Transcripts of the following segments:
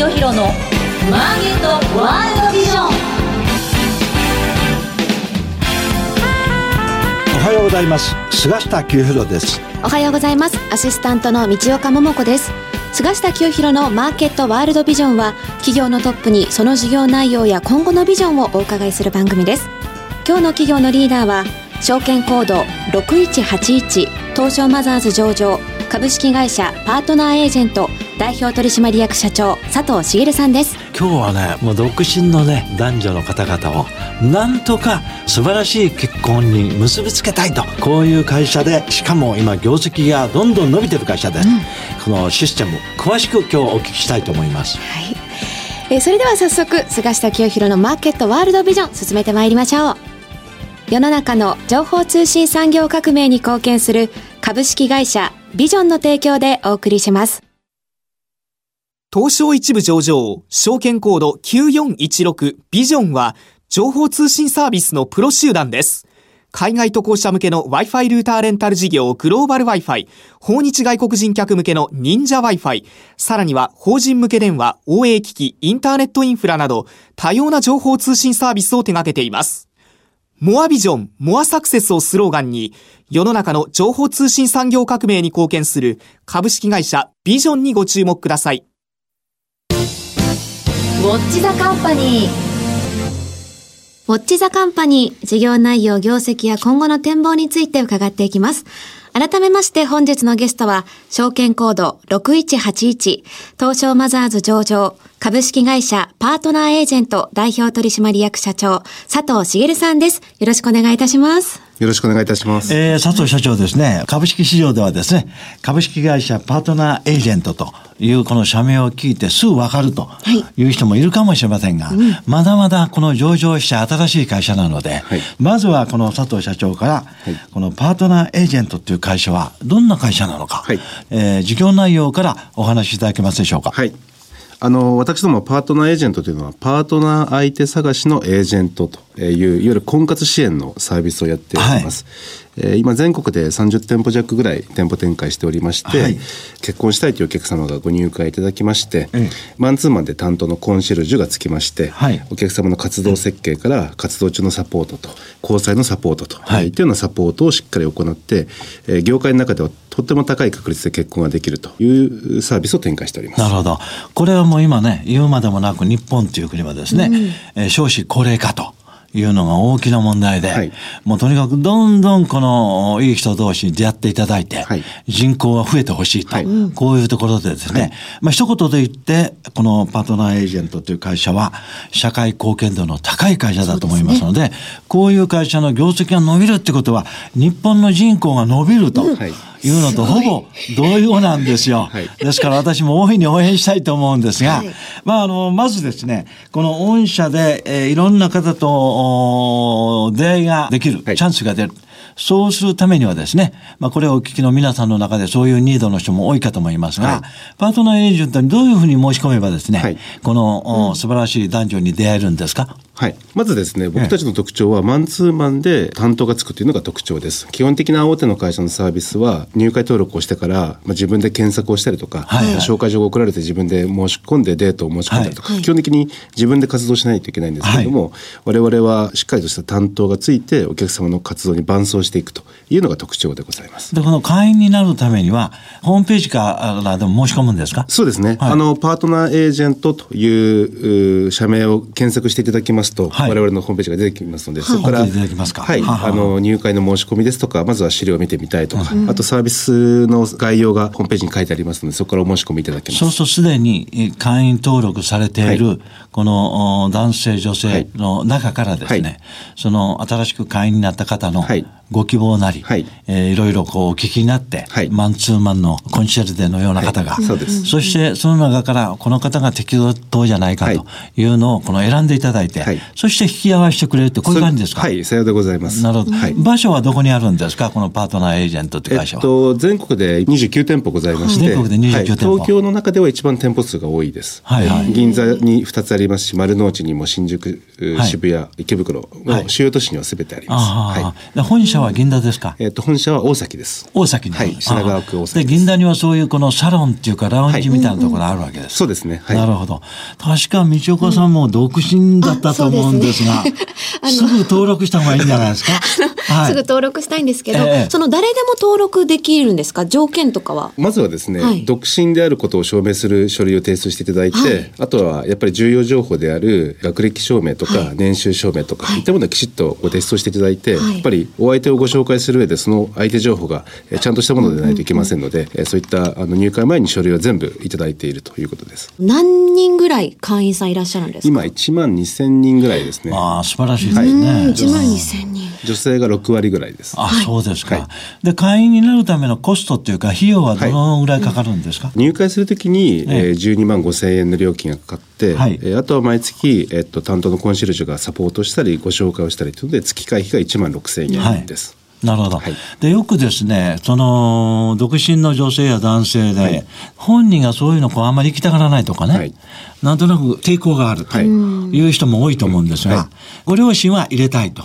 清弘のマーケットワールドビジョン。おはようございます。菅下清弘です。おはようございます。アシスタントの道岡桃子です。菅下清弘のマーケットワールドビジョンは企業のトップにその事業内容や今後のビジョンをお伺いする番組です。今日の企業のリーダーは証券コード6181東証マザーズ上場株式会社パートナーエージェント代表取締役社長佐藤茂さんです。今日はねもう独身のね男女の方々をなんとか素晴らしい結婚に結びつけたいとこういう会社でしかも今業績がどんどん伸びてる会社です、うん、このシステム詳しく今日お聞きしたいと思います、はい。えー、それでは早速菅下清弘のマーケットワールドビジョン進めてまいりましょう。世の中の情報通信産業革命に貢献する株式会社ビジョンの提供でお送りします東証一部上場、証券コード9416ビジョンは、情報通信サービスのプロ集団です。海外渡航者向けの Wi-Fi ルーターレンタル事業グローバル Wi-Fi、訪日外国人客向けの忍者 Wi-Fi、さらには法人向け電話、OA 機器、インターネットインフラなど多様な情報通信サービスを手掛けています。モアビジョン、モアサクセスをスローガンに、世の中の情報通信産業革命に貢献する株式会社ビジョンにご注目ください。ウォッチザカンパニー。ウォッチザカンパニー、事業内容、業績や今後の展望について伺っていきます。改めまして本日のゲストは、証券コード6181、東証マザーズ上場、株式会社パートナーエージェント代表取締役社長、佐藤茂さんです。よろしくお願いいたします。よろしくお願いいたします。えー、佐藤社長ですね、株式市場ではですね、株式会社パートナーエージェントというこの社名を聞いてすぐわかるとい。う人もいるかもしれませんが、はいうん、まだまだこの上場した新しい会社なので、はい、まずはこの佐藤社長から、はい、このパートナーエージェントという会社はどんな会社なのか、はい、えー、事業内容からお話しいただけますでしょうか。はいあの、私どもパートナーエージェントというのは、パートナー相手探しのエージェントという、いわゆる婚活支援のサービスをやっております。はい、えー、今、全国で30店舗弱ぐらい店舗展開しておりまして、はい、結婚したいというお客様がご入会いただきまして、うん、マンツーマンで担当のコンシェルジュがつきまして、はい、お客様の活動設計から活動中のサポートと、交際のサポートと、はい、いうようなサポートをしっかり行って、えー、業界の中ではとっても高い確率で結婚ができるというサービスを展開しております。なるほど。これはもう今ね、言うまでもなく日本という国はですね、うん、えー、少子高齢化と。いうのが大きな問題で、はい、もうとにかくどんどんこのいい人同士に出会っていただいて、はい、人口が増えてほしいと、はい、こういうところでですね、まあ一言で言って、このパートナーエージェントという会社は社会貢献度の高い会社だと思いますので、でね、こういう会社の業績が伸びるってことは、日本の人口が伸びると。うんいうのとほぼ同様なんですよ。はい、ですから私も大いに応援したいと思うんですが、はい、まああの、まずですね、この御社で、えー、いろんな方と出会いができる、チャンスが出る。そうするためにはですね、まあこれをお聞きの皆さんの中でそういうニードの人も多いかと思いますが、はい、パートナーエージェントにどういうふうに申し込めばですね、はい、この、うん、素晴らしい男女に出会えるんですか？はい。まずですね、僕たちの特徴は、マンツーマンで担当がつくというのが特徴です。基本的な大手の会社のサービスは、入会登録をしてから、まあ、自分で検索をしたりとか、はいはい、紹介状が送られて自分で申し込んでデートを申し込んだりとか、はい、基本的に自分で活動しないといけないんですけれども、はい、我々はしっかりとした担当がついて、お客様の活動に伴走していくというのが特徴でございます。で、この会員になるためには、ホームページからでも申し込むんですか？そうですね。はい、あの、パートナーエージェントという社名を検索していただきますと、我々のホームページが出てきますので、そこから、はい、あの、入会の申し込みですとか、まずは資料を見てみたいとか、あとサービスの概要がホームページに書いてありますので、そこからお申し込みいただけます。そうするとすでに会員登録されている、この男性女性の中からですね、その新しく会員になった方の、ご希望なり、はい。えー、いろいろこうお聞きになって、はい、マンツーマンのコンシェルデのような方が、はい、そうです。そしてその中からこの方が適当じゃないかとい。うのをこの選んでいただいて、はい、そして引き合わせてくれるってこういう感じですか？はいさようでございます。なるほど、はい、場所はどこにあるんですか？このパートナーエージェントって会社は、えっと、全国で29店舗ございまして全国で29店舗、東京の中では一番店舗数が多いです、はいはい、銀座に2つありますし丸の内にも新宿渋谷池袋の主要都市にはすべてあります、はい、本社社は銀座ですか？えっ、と、本社は大崎です。大崎に。はい品川区大崎で、銀座にはそういうこのサロンっていうかラウンジみたいなところあるわけです。そうですね。はい。なるほど。確か道岡さんも独身だったと思うんですが、すぐ登録した方がいいんじゃないですか？はすぐ登録したいんですけど、ええその誰でも登録できるんですか？条件とかは？まずはですね、はい独身であることを証明する書類を提出していただいて、はいあとはやっぱり重要情報である学歴証明とか、はい年収証明とか、はいい、ったものをきちっとご提出をしていただいて、はいやっぱりお相手をご紹介する上でその相手情報がえーちゃんとしたものでないといけませんので、えーそういったあの入会前に書類を全部いただいているということです。何人ぐらい会員さんいらっしゃるんですか？今1万2000人ぐらいですね。ああ、素晴らしいですうん、ね。1万2000人。女性が6割ぐらいです。あ、そうですか、はいで、会員になるためのコストっていうか、費用はどのぐらいかかるんですか、入会するときに、えええー12万5千円の料金がかかって、はいえーあとは毎月、えっと担当のコンシェルジュがサポートしたりご紹介をしたりというので月会費が1万6千円です。なるほど、はい。でよくですねその独身の女性や男性で、はい。本人がそういうのこうあんまり行きたがらないとかね、はい。なんとなく抵抗があるとはい。いう人も多いと思うんですが、はい。ご両親は入れたいと。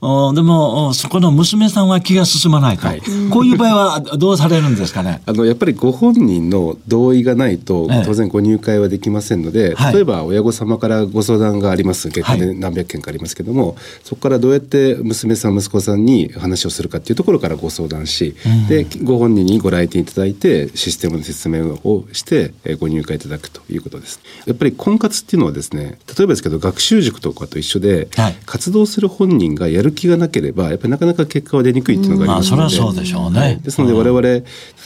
でもおそこの娘さんは気が進まないと、はい。こういう場合はどうされるんですかね？あのやっぱりご本人の同意がないとええ。当然ご入会はできませんので、はい。例えば親御様からご相談があります。結婚で何百件かありますけども、そこからどうやって娘さん息子さんに話をするかっていうところからご相談し、でご本人にご来店いただいてシステムの説明をしてえーご入会いただくということです。やっぱり婚活っていうのはですね例えばですけど学習塾とかと一緒で、はい。活動する本人がやる気がなければやっぱりなかなか結果は出にくいっていうのがありまあますので、それはそうでしょうね。はいですので我々、例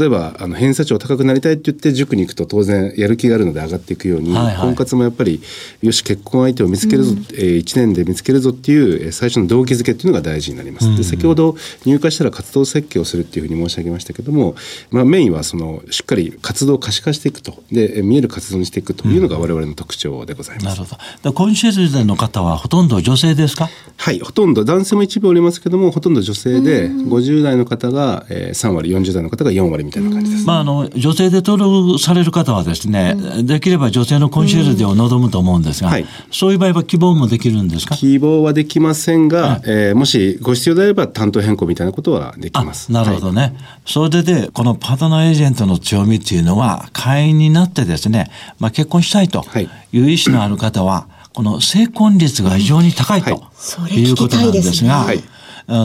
えばあの偏差値を高くなりたいって言って塾に行くと当然やる気があるので上がっていくように、はいはい。婚活もやっぱりよし結婚相手を見つけるぞ、えー1年で見つけるぞっていうえー最初の動機づけっていうのが大事になります。で先ほど入会したら活動設計をするっていうふうに申し上げましたけども、まあ、メインはそのしっかり活動を可視化していくと。でえー見える活動にしていくというのが我々の特徴でございます。なるほど。でコンシェルジュの方はほとんど女性ですか？はい、ほとんど。男性も一部おりますけどもほとんど女性で50代の方が、えー3割40代の方が4割みたいな感じです。まあ、あの女性で登録される方はですね、できれば女性のコンシェルジュを望むと思うんですが、はい。そういう場合は希望もできるんですか？希望はできませんが、えーもしご必要であれば担当変更みたいなことはできあます。なるほどね、それでこのパートナーエージェントの強みっていうのは会員になってですね、まあ、結婚したいとはい。いう意思のある方はこの成婚率が非常に高いと、はい。いうことなんですが、聞きたい。ですねあ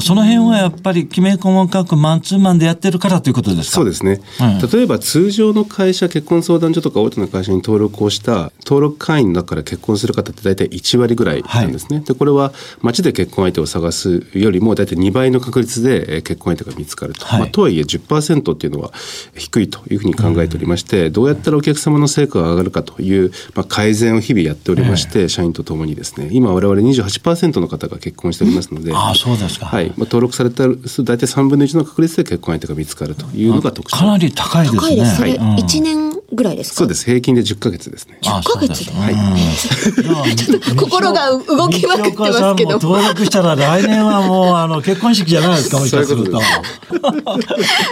その辺はやっぱりきめ細かくマンツーマンでやってるからということですか？そうですね、うん例えば通常の会社結婚相談所とか大手の会社に登録をした登録会員の中から結婚する方って大体1割ぐらいなんですね、でこれは街で結婚相手を探すよりも大体2倍の確率でえー結婚相手が見つかると、はい。まあ、とはいえ10%っていうのは低いというふうに考えておりまして、どうやったらお客様の成果が上がるかという、まあ、改善を日々やっておりまして、社員とともにですね。今我々28%の方が結婚しておりますので、ああそうですか、はいまあ、登録された数大体3分の1の確率で結婚相手が見つかるというのが特徴かなり高いですね。高いです。それ、うん1年ぐらいですか？そうです。平均で10ヶ月ですね。あ10ヶ月？そうですうん。いや心が動きまくってますけど。登録したら来年はもうあの結婚式じゃないですかもしかすると。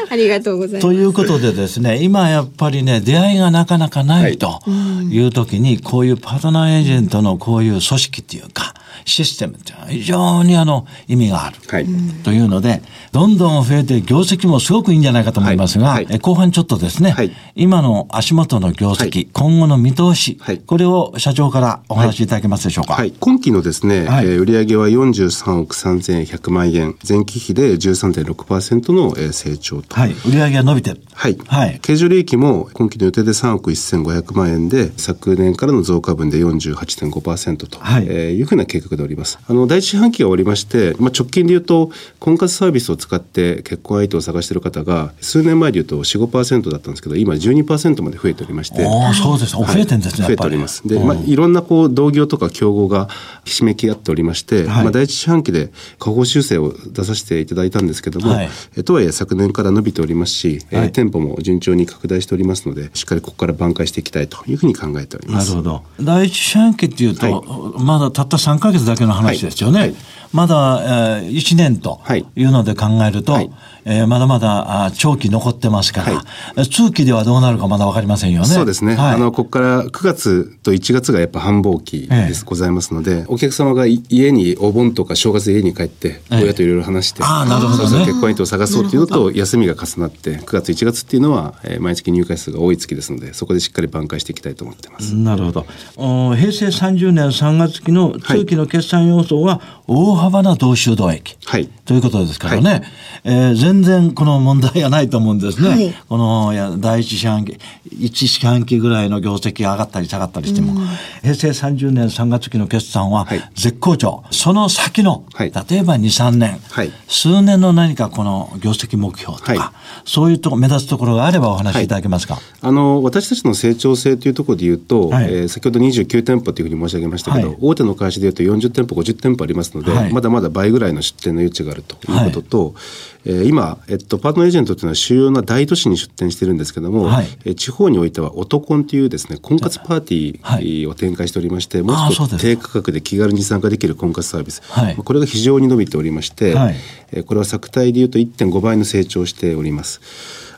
ありがとうございます。ということでですね今やっぱりね出会いがなかなかないという時にこういうパートナーエージェントのこういう組織っていうかシステムっていうのは非常にあの意味がある。はい。というのでどんどん増えて業績もすごくいいんじゃないかと思いますが、はい。はい。え後半ちょっとですね、はい。今の足元の業績、はい今後の見通し、はいこれを社長からお話しいただけますでしょうか？はい、今期のですね、はいえー売上は43億3100万円前期比で13.6%のえー成長とはい、売上が伸びてる。はい。はい経常利益も今期の予定で3億1500万円で、昨年からの増加分で48.5%と、はいえーいうふうな計画でおります。あの、第一四半期が終わりまして、まあ、直近で言うと、婚活サービスを使って結婚相手を探している方が、数年前で言うと4、5%だったんですけど、今12%まで増えておりまして、おお、そうです。お増えてんですね、増え。ております。で、うんまあ、いろんなこう同業とか競合がひしめき合っておりまして、はいまあ、第一四半期で下方修正を出させていただいたんですけども、はいえとはいえ昨年から伸びておりますし、えーはい店舗も順調に拡大しておりますので、しっかりここから挽回していきたいというふうに考えております。なるほど。第一四半期っていうと、はまだたった3ヶ月だけの話ですよね。まだ、えー、1年とい。うので考えると、はい。えー、まだまだあ長期残ってますから、はい、通期ではどうなるかまだ分かりませんよね。そうですね。はい、あの、ここから9月と1月がやっぱ繁忙期です、えー、ございますので、お客様が家にお盆とか正月家に帰って、親といろいろ話して、えー、あなるほど、ね、結婚相手を探そうというのと、休みが重なって、9月1月っていうのは、えー、毎月入会数が多い月ですので、そこでしっかり挽回していきたいと思ってます。なるほど。平成30年3月期の通期の決算要素は、大幅な同収動益。はい。ということですからね。はい、えー、全然この問題がないと思うんですね。はい、このや第一四半期、一四半期ぐらいの業績が上がったり下がったりしても、平成30年3月期の決算は絶好調。はい、その先の、はい、例えば2、3年、はい、数年の何かこの業績目標とか、そういうとこ目立つところがあればお話しいただけますか？あの、私たちの成長性というところで言うと、はい、えー、先ほど29店舗というふうに申し上げましたけど、大手の会社で言うと40店舗、50店舗ありますので、まだまだ倍ぐらいの出店の余地があるということと、えー、今、えっと、パートナーエージェントというのは主要な大都市に出店してるんですけども、はい、え地方においては、オトコンというですね、婚活パーティーを展開しておりまして、もう少し低価格で気軽に参加できる婚活サービス、はい、これが非常に伸びておりまして、はい、えこれは作体でいうと1.5倍の成長しております。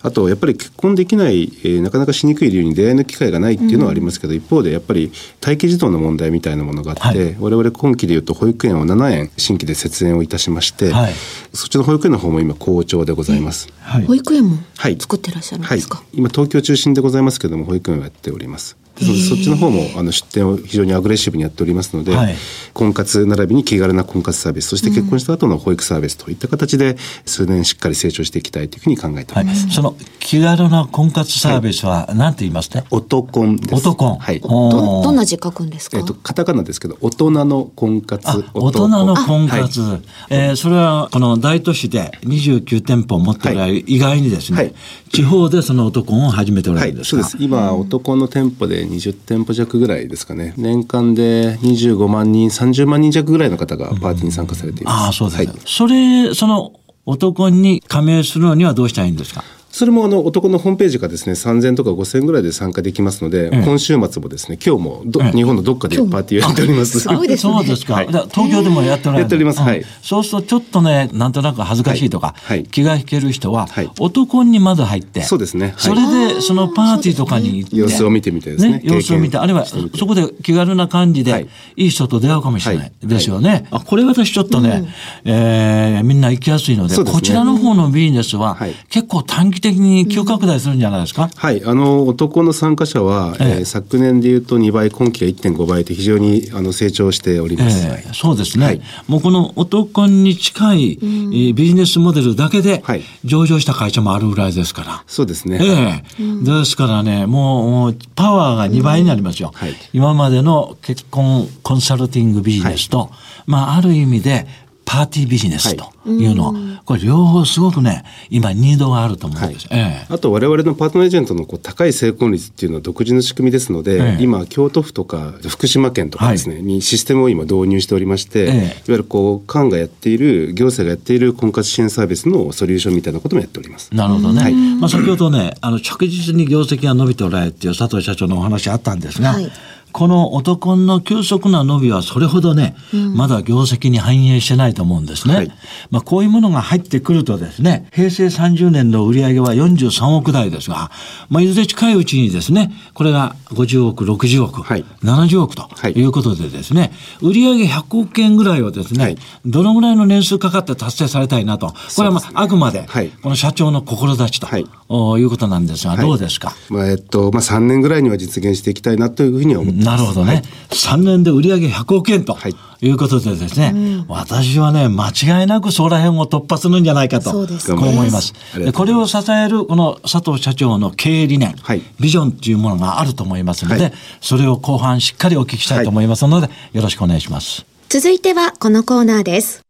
あとやっぱり結婚できない、えー、なかなかしにくい理由に出会いの機会がないっていうのはありますけど、うん、一方でやっぱり待機児童の問題みたいなものがあって、はい、我々今期でいうと保育園を7円新規で節園をいたしまして、はい、そっちの保育園の方も今好調でございます。はい、保育園も作ってらっしゃるんですか、はい、今東京中心でございますけども保育園をやっております。そっちの方もあの出店を非常にアグレッシブにやっておりますので、はい、婚活並びに気軽な婚活サービスそして結婚した後の保育サービスといった形で数年しっかり成長していきたいというふうに考えております、はい、その気軽な婚活サービスは何て言いますね、オトコンです。オトコンはいどどんな字書くんですか、えっと、カタカナですけど大人の婚活大人の婚活、はい、えー、それはこの大都市で29店舗を持っておられる、意外にですね、はい、地方でそのオトコンを始めておられるんですか、そうです。今オトコンの店舗で20店舗弱ぐらいですかね。年間で25万人30万人弱ぐらいの方がパーティーに参加されています、うん、ああそうです、はい、それその男に加盟するのにはどうしたらいいんですか？それもあの男のホームページがですね3000とか5000ぐらいで参加できますので、今週末もですね今日もど、日本のどっかでパーティーをやっております。そうですそうですか、はい、東京でもやっておられる。やっております、はい、そうするとちょっとねなんとなく恥ずかしいとか、はい、気が引ける人は、男にまず入ってそうですね、それでそのパーティーとかに行って、様子を見てみてですね様子を見てあるいはそこで気軽な感じで、い、い人と出会うかもしれない、ですよね、あこれ私ちょっとね、うえみんな行きやすいのでこちらの方のビジネスは、結構短期的に急拡大するんじゃないですか？はい、あの男の参加者は、ええー、昨年でいうと2倍、今期が1.5倍と非常にあの成長しております。えー、そうですね。はい、もうこの男に近い、うん、ビジネスモデルだけで上場した会社もあるぐらいですから。そうですね。ええー、ですからね、もうパワーが2倍になりますよ。うんはい、今までの結婚コンサルティングビジネスと、はい、まあある意味でパーティービジネスとい。うの、はい、これ両方すごくね、今ニードがあると思うんです。はい、ええ、あと我々のパートナーエージェントのこう高い成婚率っていうのは独自の仕組みですので、ええ、今京都府とか福島県とかですね、はい、にシステムを今導入しておりまして、ええ、いわゆるこう、官がやっている、行政がやっている婚活支援サービスのソリューションみたいなこともやっております。なるほどね。はい、まあ先ほどね、あの着実に業績が伸びておられるっていう佐藤社長のお話あったんですが、はいこの男の急速な伸びはそれほどね、うん、まだ業績に反映してないと思うんですね。はい、まあこういうものが入ってくるとですね、平成30年の売上は43億台ですが、まあいずれ近いうちにですね、これが50億、60億、はい、70億とい。うことでですね、はい、売上100億円ぐらいをですね、はい、どのぐらいの年数かかって達成されたいなと、これはまあ、あくまで、この社長の志と、はい、いうことなんですが、どうですか、まあえっとまあ、3年ぐらいには実現していきたいなというふうに思ってなるほどね。はい、3年で売上100億円と。はいいうことでですね、うん、私はね、間違いなくそこら辺を突破するんじゃないかと、こう思います。でこれを支える、この佐藤社長の経営理念、はい、ビジョンというものがあると思いますので、はい、それを後半しっかりお聞きしたいと思いますので、はい、よろしくお願いします。続いてはこのコーナーです。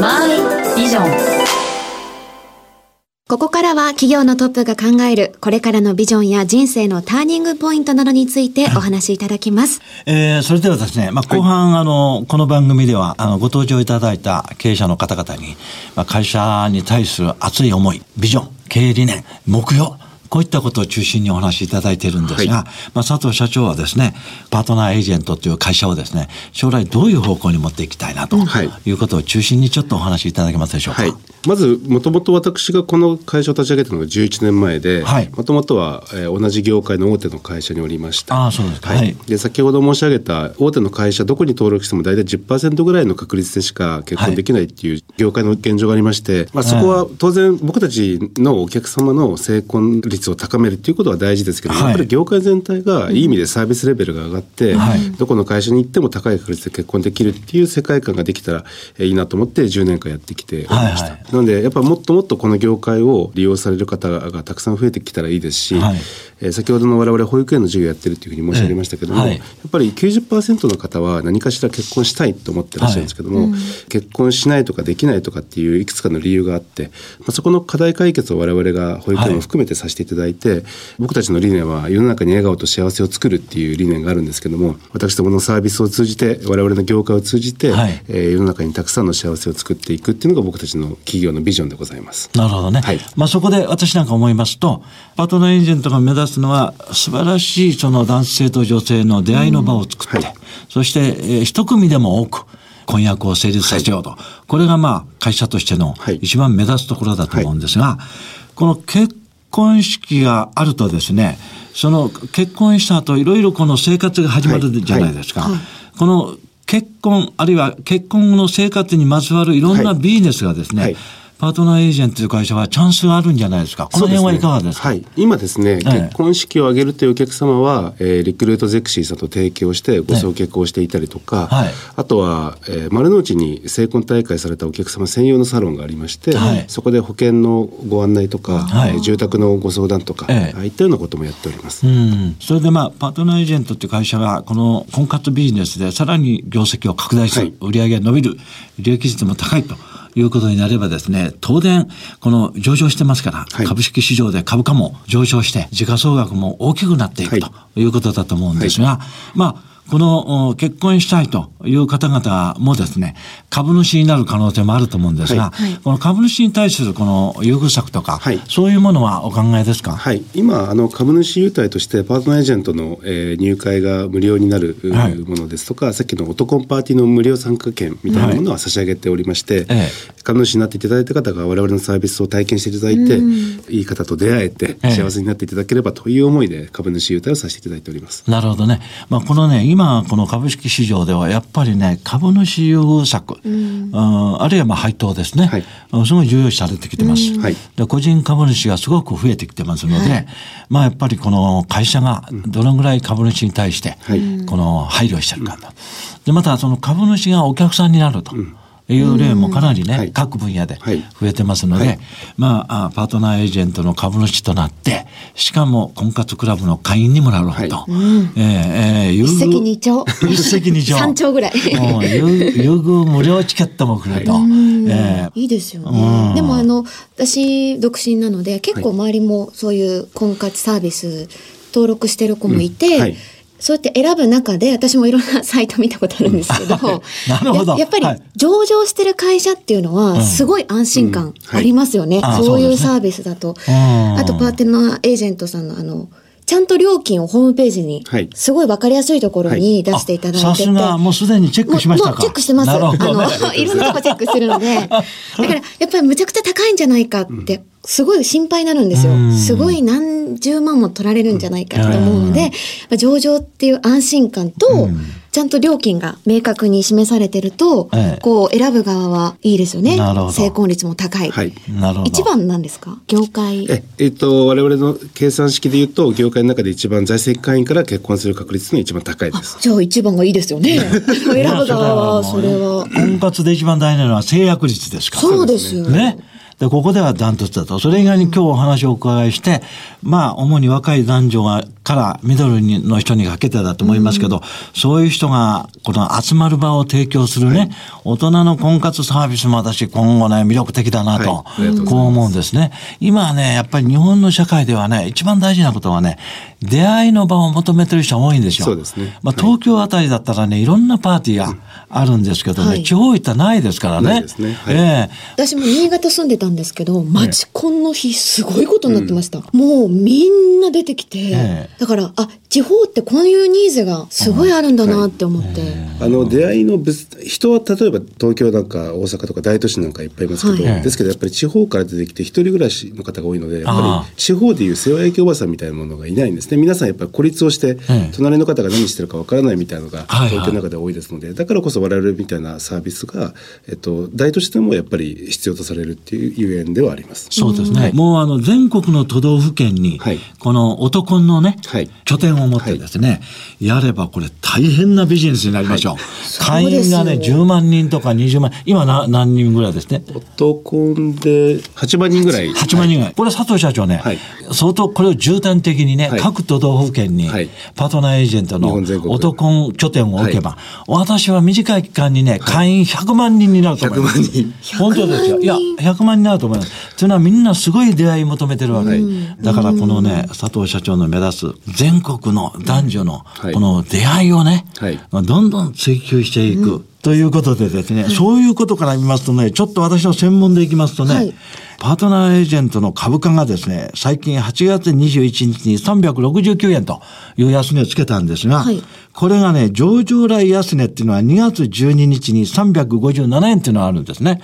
マイビジョンここからは企業のトップが考えるこれからのビジョンや人生のターニングポイントなどについて お話しいただきます。えー、それではですね、まあ、後半、はい、あの、この番組では、あの、ご登場いただいた経営者の方々に、まあ、会社に対する熱い思い、ビジョン、経営理念、目標、こういったことを中心にお話しいただいているんですが、はい、まあ、佐藤社長はですね、パートナーエージェントという会社をですね、将来どういう方向に持っていきたいなとい。うことを中心にちょっとお話しいただけますでしょうか？はい、まず、もともと私がこの会社を立ち上げたのが11年前で、もともとは、えー、同じ業界の大手の会社におりました。あそうですか、はい、で先ほど申し上げた大手の会社、どこに登録しても大体10%ぐらいの確率でしか結婚できないっていう業界の現状がありまして、まあ、そこは当然僕たちのお客様の成婚率を高めるっていうことは大事ですけど、やっぱり業界全体がいい意味でサービスレベルが上がって、どこの会社に行っても高い確率で結婚できるっていう世界観ができたらいいなと思って10年間やってきておりました。はいはい、なのでやっぱもっともっとこの業界を利用される方がたくさん増えてきたらいいですし、はい、えー、先ほどの我々保育園の授業やってるというふうに申し上げましたけども、はい、やっぱり90%の方は何かしら結婚したいと思ってらっしゃるんですけども、はいうん、結婚しないとかできないとかっていういくつかの理由があって、まあ、そこの課題解決を我々が保育園も含めてさせていただいて、はい、僕たちの理念は世の中に笑顔と幸せを作るっていう理念があるんですけども私どものサービスを通じて我々の業界を通じて、はい、えー、世の中にたくさんの幸せを作っていくっていうのが僕たちの企業のビジョンでございます。なるほどね、はい、まあ、そこで私なんか思いますとパートナーエージェントが目指すのは素晴らしいその男性と女性の出会いの場を作って、うんはい、そして、えー、一組でも多く婚約を成立させようと、はい、これがまあ会社としての一番目立つところだと思うんですが、はい、この結婚式があるとですねその結婚した後いろいろこの生活が始まるじゃないですか。この結婚あるいは結婚後の生活にまつわるいろんなビジネスがですね、パートナーエージェントという会社はチャンスがあるんじゃないですか？この辺はいかがですか、ね、はい。今ですね、結婚式を挙げるというお客様は、えー、リクルートゼクシーさんと提供してご送結婚していたりとか、はい、あとは、えー、丸の内に成婚大会されたお客様専用のサロンがありまして、はい、そこで保険のご案内とか、はい、住宅のご相談とか、ええ、ああいったようなこともやっております。うん。それでまあ、パートナーエージェントという会社が、この婚活ビジネスでさらに業績を拡大する、売り上げが伸びる、利益率も高いと。いうことになればですね、当然、この上昇してますから、はい、株式市場で株価も上昇して、時価総額も大きくなっていくということだと思うんですが、はい、まあ、この結婚したいという方々もですね、株主になる可能性もあると思うんですが、はい、この株主に対するこの優遇策とか、はい、そういうものはお考えですか？はい。今、あの、株主優待としてパートナーエージェントの、えー、入会が無料になる、はい、ものですとか、さっきのオトコンパーティーの無料参加券みたいなものは差し上げておりまして、はい、株主になっていただいた方が我々のサービスを体験していただいて、いい方と出会えて幸せになっていただければという思いで株主優待をさせていただいております。なるほどね。まあ、このね、今、この株式市場ではやっぱりね、株主優遇策、うん、あるいはまあ配当ですね、はい、すごい重要視されてきてます、うん、で。個人株主がすごく増えてきてますので、はい、まあやっぱりこの会社がどのぐらい株主に対して、この配慮してるかと。で、またその株主がお客さんになると。うんいう例もかなりね、はい、各分野で増えてますので、はい、まあ、パートナーエージェントの株主となって、しかも婚活クラブの会員にもなるほど、はい、えー、えー、一石二鳥。一石二鳥。三鳥ぐらい。優遇無料チケットも来ると。えー、いいですよね。でもあの、私、独身なので、結構周りもそういう婚活サービス登録してる子もいて、うんそうやって選ぶ中で、私もいろんなサイト見たことあるんですけど、なるほど。やっぱり上場してる会社っていうのは、すごい安心感ありますよね。そういうサービスだと。あと、パーテナーエージェントさんのあの、ちゃんと料金をホームページに、すごいわかりやすいところに出していただいてて、はい、さすが、もうすでにチェックしましたか。チェックしてます。あの、いろんなとこチェックするので、だから、やっぱりむちゃくちゃ高いんじゃないかってすごい心配になるんですよ。すごい何十万も取られるんじゃないかと思うので、上場っていう安心感と、ちゃんと料金が明確に示されてると、こう選ぶ側はいいですよね。成婚率も高い。はい、なるほど。一番なんですか？業界。え、えっと、我々の計算式で言うと、業界の中で一番在籍会員から結婚する確率の一番高いです。じゃあ一番がいいですよね。選ぶ側は、それは。婚活で一番大事なのは制約率ですかそうですよね。で、ここではダントツだと。それ以外に今日お話をお伺いして、まあ、主に若い男女が、からミドルの人にかけてだと思いますけど、うん、そういう人が、この集まる場を提供するね、はい、大人の婚活サービスも私、今後ね、魅力的だなと、はい、こう思うんですね。今はね、やっぱり日本の社会ではね、一番大事なことはね、出会いの場を求めてる人多いんですよ。そうですね。まあ、東京あたりだったらね、いろんなパーティーがあるんですけどね、はい。地方行ったらないですからね。ないですね。はい。ええ。私も新潟住んでたんですけど、町コンの日すごいことになってました。もうみんな出てきて、ええだから、あ、地方ってこういうニーズがすごいあるんだなって思って。あの出会いの物人は例えば東京なんか大阪とか大都市なんかいっぱいいますけど、はい。ですけどやっぱり地方から出てきて一人暮らしの方が多いのでやっあぱり地方でいう世話焼きおばさんみたいなものがいないんですね。皆さんやっぱり孤立をして、ええ隣の方が何してるかわからないみたいなのがはい。はい。東京の中で多いですので、だからこそ我々みたいなサービスが、えっと、大都市でもやっぱり必要とされるっていうゆえんではあります。そうですね。もうあの全国の都道府県にはい、この男のね、はい。拠点を持ってですね、やればこれ大変なビジネスになりましょう。会員がね、10万人とか20万、今な何人ぐらいですね？男で8万人ぐらい。8万人ぐらい。これ佐藤社長ね、はい。相当これを重点的にね、はい。各都道府県にはい。パートナーエージェント日の男拠点を置けば、私は短い期間にね、会員100万人になると思います。100万人。本当ですよ。いや、100万人になると思います。というのはみんなすごい出会い求めてるわけ。だからこのね、佐藤社長の目指す全国の男女のはい。この出会いをね、はい。どんどん追求していく。ということでですね、そういうことから見ますとね、ちょっと私の専門でいきますとね、はい。パートナーエージェントの株価がですね、最近8月21日に369円という安値をつけたんですが、はい。これがね、上場来安値っていうのは2月12日に357円っていうのがあるんですね。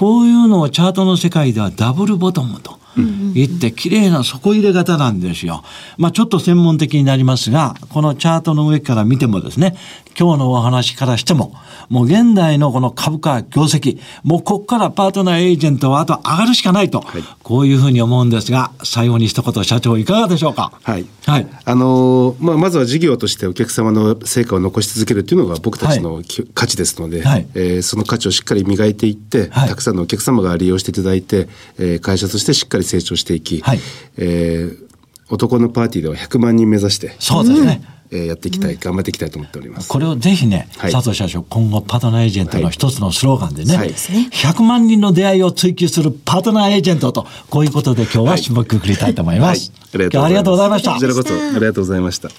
こういうのをチャートの世界ではダブルボトムと言って、綺麗な底入れ型なんですよ。まあちょっと専門的になりますが、このチャートの上から見てもですね、今日のお話からしても、もう現代のこの株価業績、もうここからパートナーエージェントはあと上がるしかないと、こういうふうに思うんですが、最後に一言社長いかがでしょうか？はい。はい。あのーまあ、まずは事業としてお客様の成果を残し続けるっていうのが僕たちのき、価値ですので、はいえーその価値をしっかり磨いていって、はいたくさんのお客様が利用していただいて、えー会社としてしっかり成長していき、はいえー男のパーティーでは100万人目指して、そうですね。えーやっていきたい、頑張っていきたいと思っております。これをぜひね、はい佐藤社長、今後パートナーエージェントの一つのスローガンでね、はい100万人の出会いを追求するパートナーエージェントと、こういうことで今日は締めくくりたいと思います。今日はありがとうございましたこち。らこそありがとうございました。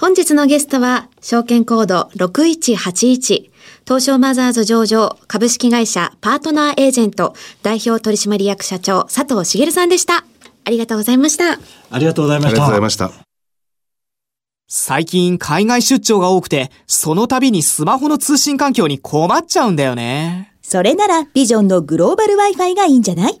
本日のゲストは、証券コード6181、東証マザーズ上場株式会社パートナーエージェント代表取締役社長佐藤茂さんでした。ありがとうございました。ありがとうございましたありがとうござい。ました。最近海外出張が多くて、その度にスマホの通信環境に困っちゃうんだよね。それならビジョンのグローバル Wi-Fi がいいんじゃない？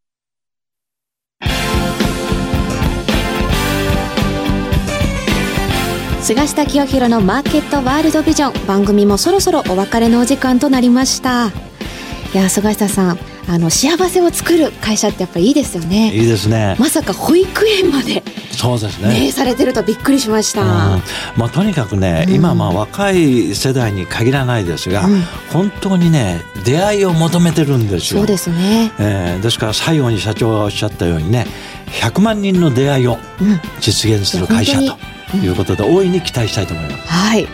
菅下清弘のマーケットワールドビジョン。番組もそろそろお別れのお時間となりました。いや菅下さんあの幸せを作る会社ってやっぱいいですよね。いいですね。まさか保育園までそうですね。ねされてるとびっくりしました、うん。まあ、とにかくね、今まあ若い世代に限らないですが、本当にね出会いを求めてるんですよ。そうですね。えーですから最後に社長がおっしゃったようにね100万人の出会いを実現する会社いやということで大いに期待したいと思います。はい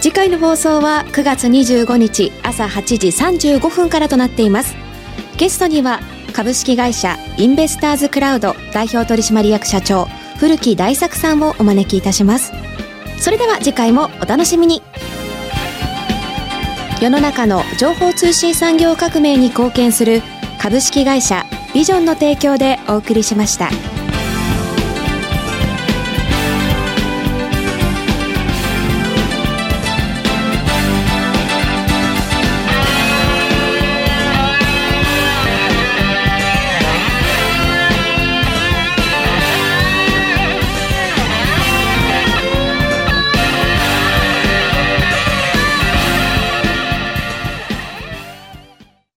次回の放送は9月25日朝8時35分からとなっていますゲストには株式会社インベスターズクラウド代表取締役社長古木大作さんをお招きいたしますそれでは次回もお楽しみに世の中の情報通信産業革命に貢献する株式会社ビジョンの提供でお送りしました。